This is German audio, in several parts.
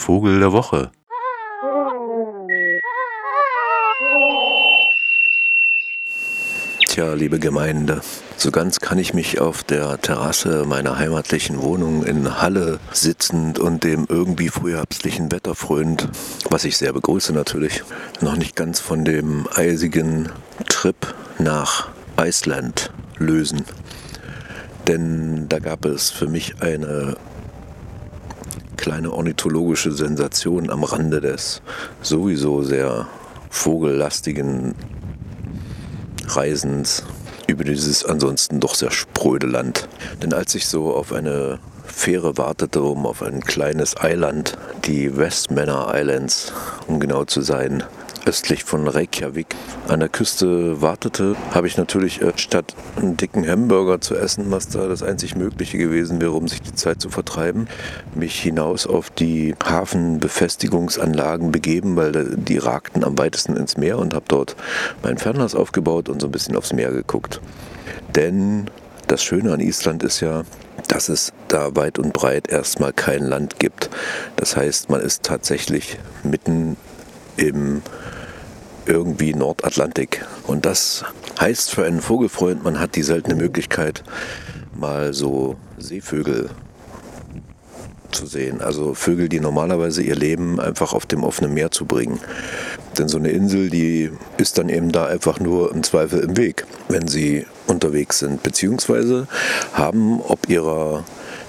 Vogel der Woche. Tja, liebe Gemeinde, so ganz kann ich mich auf der Terrasse meiner heimatlichen Wohnung in Halle sitzend und dem irgendwie frühherbstlichen Wetter frönt, was ich sehr begrüße natürlich, noch nicht ganz von dem eisigen Trip nach Iceland lösen. Denn da gab es für mich eine kleine ornithologische Sensation am Rande des sowieso sehr vogellastigen Reisens über dieses ansonsten doch sehr spröde Land. Denn als ich so auf eine Fähre wartete, um auf ein kleines Eiland, die Westmanor Islands, um genau zu sein, östlich von Reykjavik an der Küste wartete, habe ich natürlich äh, statt einen dicken Hamburger zu essen, was da das einzig Mögliche gewesen wäre, um sich die Zeit zu vertreiben, mich hinaus auf die Hafenbefestigungsanlagen begeben, weil die ragten am weitesten ins Meer und habe dort mein Fernglas aufgebaut und so ein bisschen aufs Meer geguckt. Denn das Schöne an Island ist ja, dass es da weit und breit erstmal kein Land gibt. Das heißt, man ist tatsächlich mitten im irgendwie Nordatlantik. Und das heißt für einen Vogelfreund, man hat die seltene Möglichkeit, mal so Seevögel zu sehen. Also Vögel, die normalerweise ihr Leben einfach auf dem offenen Meer zu bringen. Denn so eine Insel, die ist dann eben da einfach nur im Zweifel im Weg, wenn sie unterwegs sind. Beziehungsweise haben ob ihrer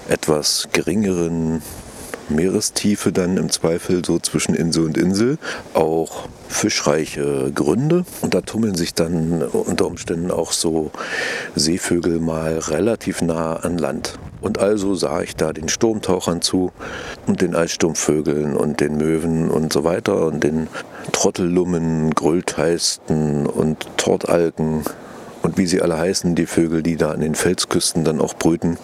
etwas geringeren Meerestiefe dann im Zweifel so zwischen Insel und Insel auch fischreiche Gründe und da tummeln sich dann unter Umständen auch so Seevögel mal relativ nah an Land. Und also sah ich da den Sturmtauchern zu und den Eissturmvögeln und den Möwen und so weiter und den Trottellummen, Grüllteisten und Tortalken und wie sie alle heißen, die Vögel, die da an den Felsküsten dann auch brüten.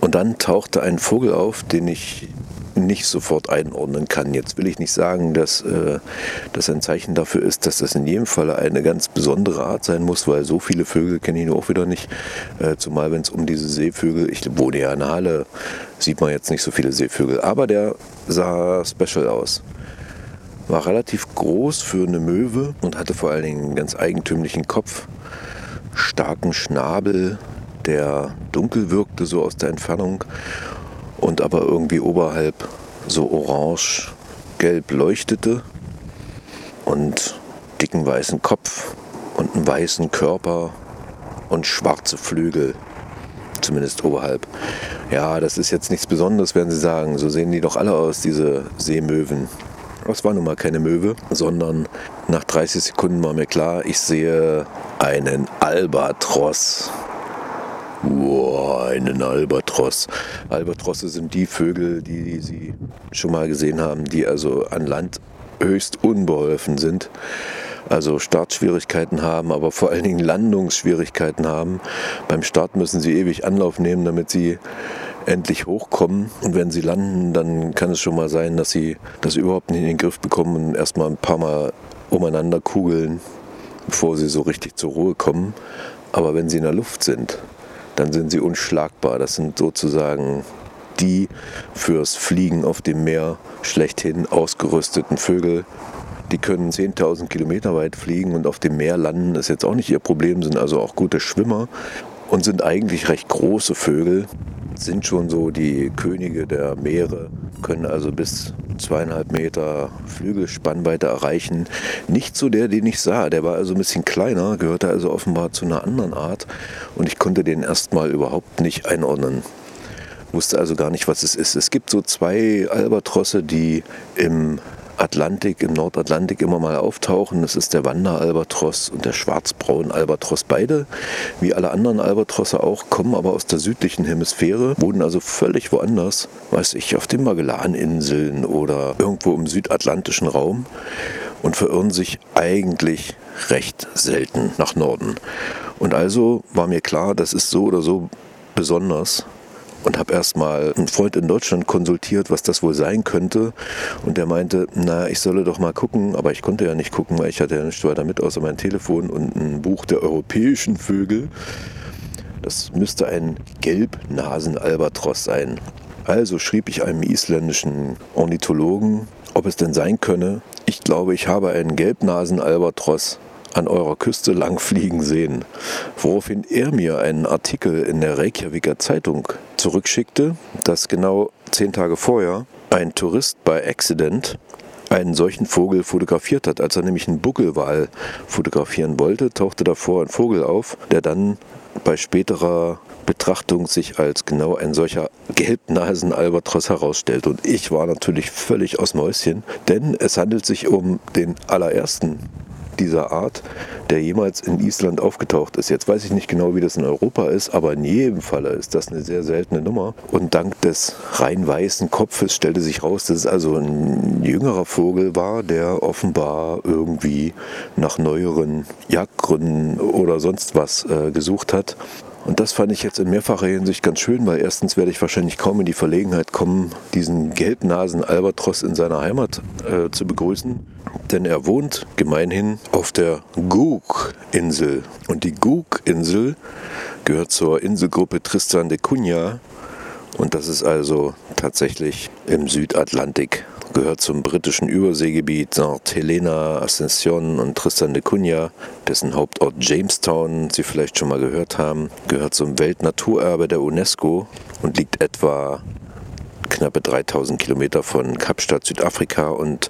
Und dann tauchte ein Vogel auf, den ich nicht sofort einordnen kann. Jetzt will ich nicht sagen, dass äh, das ein Zeichen dafür ist, dass das in jedem Fall eine ganz besondere Art sein muss, weil so viele Vögel kenne ich auch wieder nicht. Äh, zumal wenn es um diese Seevögel, ich wohne ja in Halle, sieht man jetzt nicht so viele Seevögel. Aber der sah special aus. War relativ groß für eine Möwe und hatte vor allen Dingen einen ganz eigentümlichen Kopf, starken Schnabel, der dunkel wirkte so aus der Entfernung und aber irgendwie oberhalb so orange-gelb leuchtete und dicken weißen Kopf und einen weißen Körper und schwarze Flügel, zumindest oberhalb. Ja, das ist jetzt nichts Besonderes, werden Sie sagen. So sehen die doch alle aus, diese Seemöwen. Das war nun mal keine Möwe, sondern nach 30 Sekunden war mir klar, ich sehe einen Albatros. Wow, einen Albatros. Albatrosse sind die Vögel, die Sie schon mal gesehen haben, die also an Land höchst unbeholfen sind. Also Startschwierigkeiten haben, aber vor allen Dingen Landungsschwierigkeiten haben. Beim Start müssen sie ewig Anlauf nehmen, damit sie endlich hochkommen. Und wenn sie landen, dann kann es schon mal sein, dass sie das überhaupt nicht in den Griff bekommen und erstmal ein paar Mal umeinander kugeln, bevor sie so richtig zur Ruhe kommen. Aber wenn sie in der Luft sind, dann sind sie unschlagbar. Das sind sozusagen die fürs Fliegen auf dem Meer schlechthin ausgerüsteten Vögel. Die können 10.000 Kilometer weit fliegen und auf dem Meer landen, ist jetzt auch nicht ihr Problem, sind also auch gute Schwimmer und sind eigentlich recht große Vögel, sind schon so die Könige der Meere, können also bis zweieinhalb Meter Flügelspannweite erreichen. Nicht so der, den ich sah, der war also ein bisschen kleiner, gehörte also offenbar zu einer anderen Art und ich konnte den erstmal überhaupt nicht einordnen. Wusste also gar nicht, was es ist. Es gibt so zwei Albatrosse, die im Atlantik, im Nordatlantik immer mal auftauchen. Das ist der Wanderalbatross und der Schwarzbraun-Albatross. Beide, wie alle anderen Albatrosse auch, kommen aber aus der südlichen Hemisphäre, wohnen also völlig woanders, weiß ich, auf den Magellaninseln oder irgendwo im südatlantischen Raum und verirren sich eigentlich recht selten nach Norden. Und also war mir klar, das ist so oder so besonders und habe erstmal einen Freund in Deutschland konsultiert, was das wohl sein könnte. Und der meinte, na, ich solle doch mal gucken, aber ich konnte ja nicht gucken, weil ich hatte ja nichts weiter mit, außer mein Telefon und ein Buch der europäischen Vögel. Das müsste ein Gelbnasenalbatros sein. Also schrieb ich einem isländischen Ornithologen, ob es denn sein könne, ich glaube, ich habe einen Gelbnasen-Albatros an eurer Küste langfliegen sehen. Woraufhin er mir einen Artikel in der Reykjaviker Zeitung zurückschickte, dass genau zehn Tage vorher ein Tourist bei Accident einen solchen Vogel fotografiert hat. Als er nämlich einen Buckelwal fotografieren wollte, tauchte davor ein Vogel auf, der dann bei späterer Betrachtung sich als genau ein solcher Gelbnasen-Albatros herausstellt. Und ich war natürlich völlig aus Mäuschen, denn es handelt sich um den allerersten dieser Art, der jemals in Island aufgetaucht ist. Jetzt weiß ich nicht genau, wie das in Europa ist, aber in jedem Falle ist das eine sehr seltene Nummer. Und dank des rein weißen Kopfes stellte sich raus, dass es also ein jüngerer Vogel war, der offenbar irgendwie nach neueren Jagdgründen oder sonst was äh, gesucht hat. Und das fand ich jetzt in mehrfacher Hinsicht ganz schön, weil erstens werde ich wahrscheinlich kaum in die Verlegenheit kommen, diesen gelbnasen Albatros in seiner Heimat äh, zu begrüßen. Denn er wohnt gemeinhin auf der Gug-Insel. Und die Gug-Insel gehört zur Inselgruppe Tristan de Cunha. Und das ist also tatsächlich im Südatlantik gehört zum britischen Überseegebiet St. Helena, Ascension und Tristan de Cunha, dessen Hauptort Jamestown Sie vielleicht schon mal gehört haben, gehört zum Weltnaturerbe der UNESCO und liegt etwa knappe 3000 Kilometer von Kapstadt, Südafrika und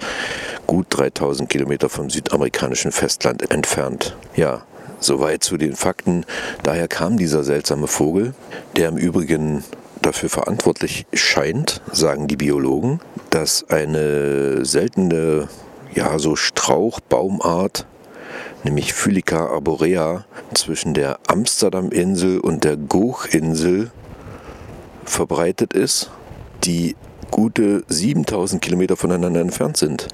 gut 3000 Kilometer vom südamerikanischen Festland entfernt. Ja, soweit zu den Fakten. Daher kam dieser seltsame Vogel, der im Übrigen dafür verantwortlich scheint, sagen die Biologen, dass eine seltene, ja, so Strauchbaumart, nämlich Phylica arborea, zwischen der Amsterdam-Insel und der Goch-Insel verbreitet ist, die gute 7000 Kilometer voneinander entfernt sind.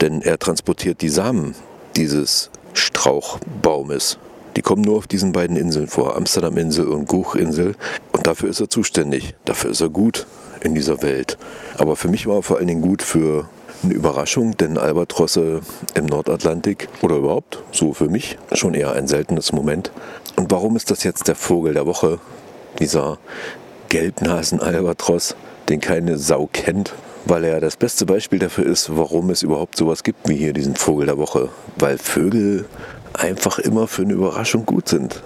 Denn er transportiert die Samen dieses Strauchbaumes. Die kommen nur auf diesen beiden Inseln vor, Amsterdam-Insel und Guch-Insel. Und dafür ist er zuständig. Dafür ist er gut in dieser Welt. Aber für mich war er vor allen Dingen gut für eine Überraschung, denn Albatrosse im Nordatlantik oder überhaupt, so für mich, schon eher ein seltenes Moment. Und warum ist das jetzt der Vogel der Woche? Dieser Gelbnasen-Albatros, den keine Sau kennt, weil er das beste Beispiel dafür ist, warum es überhaupt sowas gibt wie hier diesen Vogel der Woche. Weil Vögel einfach immer für eine Überraschung gut sind.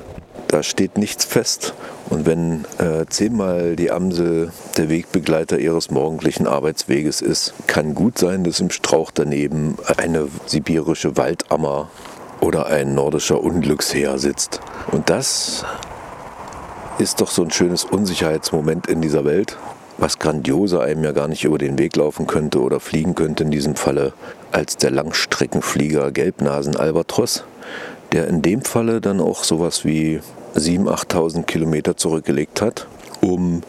Da steht nichts fest. Und wenn äh, zehnmal die Amsel der Wegbegleiter ihres morgendlichen Arbeitsweges ist, kann gut sein, dass im Strauch daneben eine sibirische Waldammer oder ein nordischer Unglücksheer sitzt. Und das ist doch so ein schönes Unsicherheitsmoment in dieser Welt, was grandioser einem ja gar nicht über den Weg laufen könnte oder fliegen könnte in diesem Falle als der Langstreckenflieger Gelbnasen Albatros der in dem Falle dann auch sowas wie 7.000, 8.000 Kilometer zurückgelegt hat, um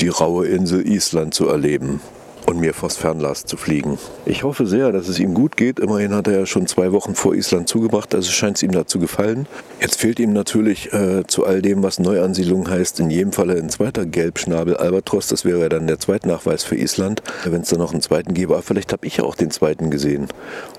die raue Insel Island zu erleben und mir vors Fernlas zu fliegen. Ich hoffe sehr, dass es ihm gut geht. Immerhin hat er ja schon zwei Wochen vor Island zugebracht, also scheint es ihm da zu gefallen. Jetzt fehlt ihm natürlich äh, zu all dem, was Neuansiedlung heißt, in jedem Falle ein zweiter Gelbschnabel Albatros. Das wäre dann der Zweitnachweis für Island, wenn es da noch einen zweiten gäbe. Vielleicht habe ich ja auch den zweiten gesehen.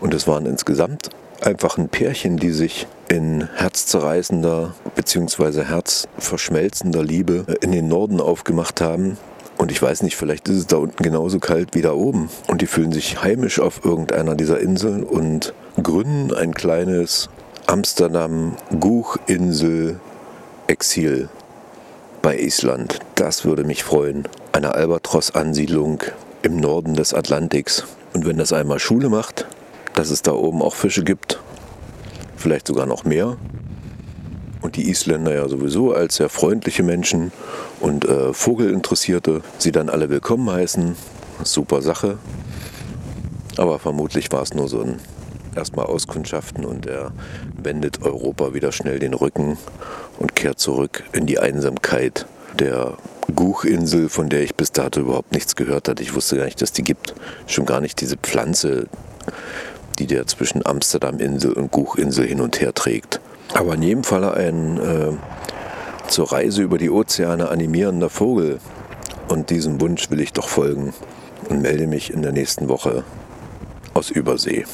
Und es waren insgesamt einfach ein Pärchen, die sich in herzzerreißender bzw. herzverschmelzender Liebe in den Norden aufgemacht haben. Und ich weiß nicht, vielleicht ist es da unten genauso kalt wie da oben. Und die fühlen sich heimisch auf irgendeiner dieser Inseln und gründen ein kleines Amsterdam-Guch-Insel-Exil bei Island. Das würde mich freuen. Eine Albatros-Ansiedlung im Norden des Atlantiks. Und wenn das einmal Schule macht, dass es da oben auch Fische gibt, vielleicht sogar noch mehr. Und die Isländer ja sowieso als sehr freundliche Menschen und äh, Vogelinteressierte sie dann alle willkommen heißen. Super Sache. Aber vermutlich war es nur so ein erstmal Auskundschaften und er wendet Europa wieder schnell den Rücken und kehrt zurück in die Einsamkeit der Guchinsel, von der ich bis dato überhaupt nichts gehört hatte. Ich wusste gar nicht, dass die gibt. Schon gar nicht diese Pflanze, die der zwischen Amsterdam-Insel und Guchinsel hin und her trägt. Aber in jedem Falle ein äh, zur Reise über die Ozeane animierender Vogel. Und diesem Wunsch will ich doch folgen und melde mich in der nächsten Woche aus Übersee.